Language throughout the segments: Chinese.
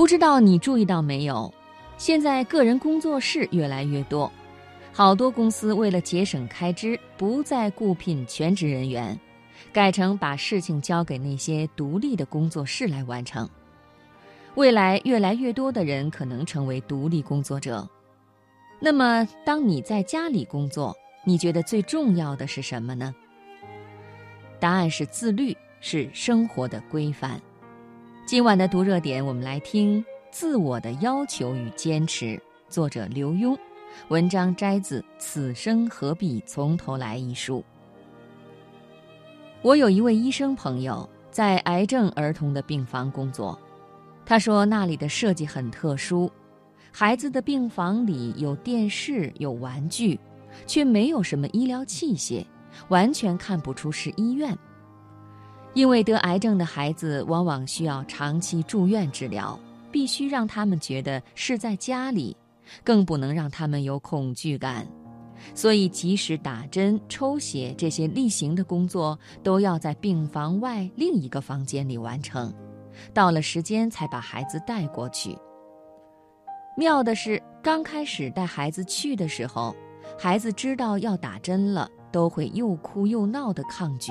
不知道你注意到没有？现在个人工作室越来越多，好多公司为了节省开支，不再雇聘全职人员，改成把事情交给那些独立的工作室来完成。未来越来越多的人可能成为独立工作者。那么，当你在家里工作，你觉得最重要的是什么呢？答案是自律，是生活的规范。今晚的读热点，我们来听《自我的要求与坚持》，作者刘墉，文章摘自《此生何必从头来》一书。我有一位医生朋友，在癌症儿童的病房工作，他说那里的设计很特殊，孩子的病房里有电视、有玩具，却没有什么医疗器械。完全看不出是医院，因为得癌症的孩子往往需要长期住院治疗，必须让他们觉得是在家里，更不能让他们有恐惧感。所以，即使打针、抽血这些例行的工作，都要在病房外另一个房间里完成，到了时间才把孩子带过去。妙的是，刚开始带孩子去的时候，孩子知道要打针了。都会又哭又闹的抗拒，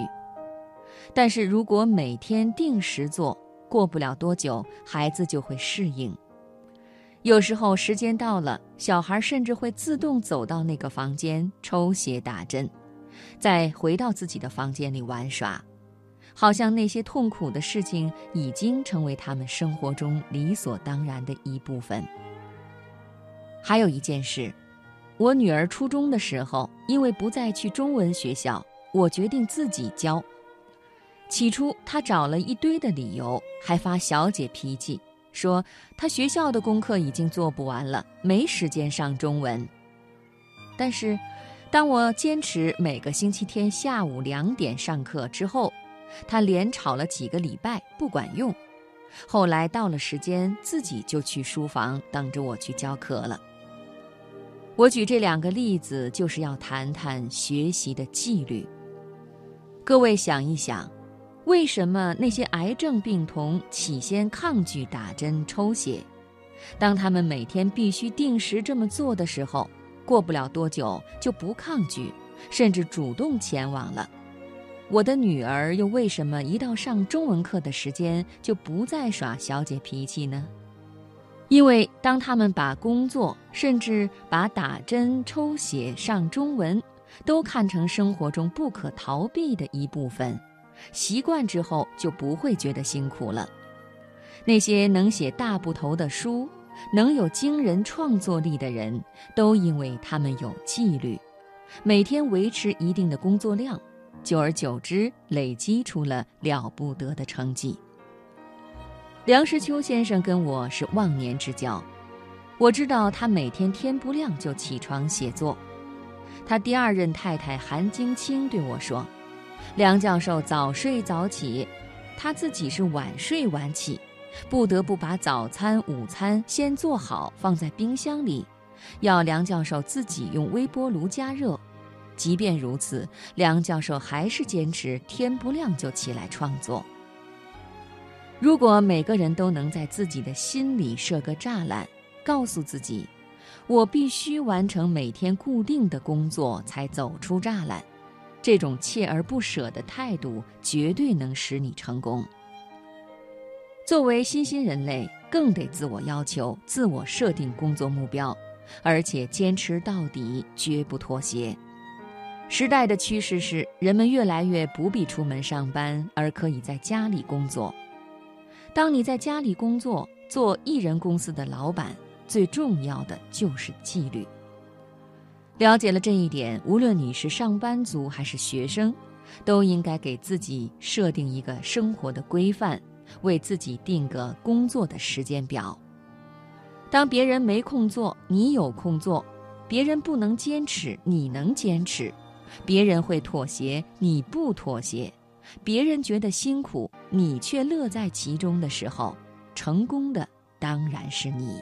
但是如果每天定时做，过不了多久，孩子就会适应。有时候时间到了，小孩甚至会自动走到那个房间抽血打针，再回到自己的房间里玩耍，好像那些痛苦的事情已经成为他们生活中理所当然的一部分。还有一件事。我女儿初中的时候，因为不再去中文学校，我决定自己教。起初，她找了一堆的理由，还发小姐脾气，说她学校的功课已经做不完了，没时间上中文。但是，当我坚持每个星期天下午两点上课之后，她连吵了几个礼拜不管用。后来到了时间，自己就去书房等着我去教课了。我举这两个例子，就是要谈谈学习的纪律。各位想一想，为什么那些癌症病童起先抗拒打针抽血？当他们每天必须定时这么做的时候，过不了多久就不抗拒，甚至主动前往了。我的女儿又为什么一到上中文课的时间就不再耍小姐脾气呢？因为当他们把工作，甚至把打针、抽血、上中文，都看成生活中不可逃避的一部分，习惯之后就不会觉得辛苦了。那些能写大部头的书、能有惊人创作力的人，都因为他们有纪律，每天维持一定的工作量，久而久之累积出了了不得的成绩。梁实秋先生跟我是忘年之交，我知道他每天天不亮就起床写作。他第二任太太韩晶清对我说：“梁教授早睡早起，他自己是晚睡晚起，不得不把早餐、午餐先做好放在冰箱里，要梁教授自己用微波炉加热。即便如此，梁教授还是坚持天不亮就起来创作。”如果每个人都能在自己的心里设个栅栏，告诉自己，我必须完成每天固定的工作才走出栅栏，这种锲而不舍的态度绝对能使你成功。作为新兴人类，更得自我要求、自我设定工作目标，而且坚持到底，绝不妥协。时代的趋势是，人们越来越不必出门上班，而可以在家里工作。当你在家里工作，做艺人公司的老板，最重要的就是纪律。了解了这一点，无论你是上班族还是学生，都应该给自己设定一个生活的规范，为自己定个工作的时间表。当别人没空做，你有空做；别人不能坚持，你能坚持；别人会妥协，你不妥协。别人觉得辛苦，你却乐在其中的时候，成功的当然是你。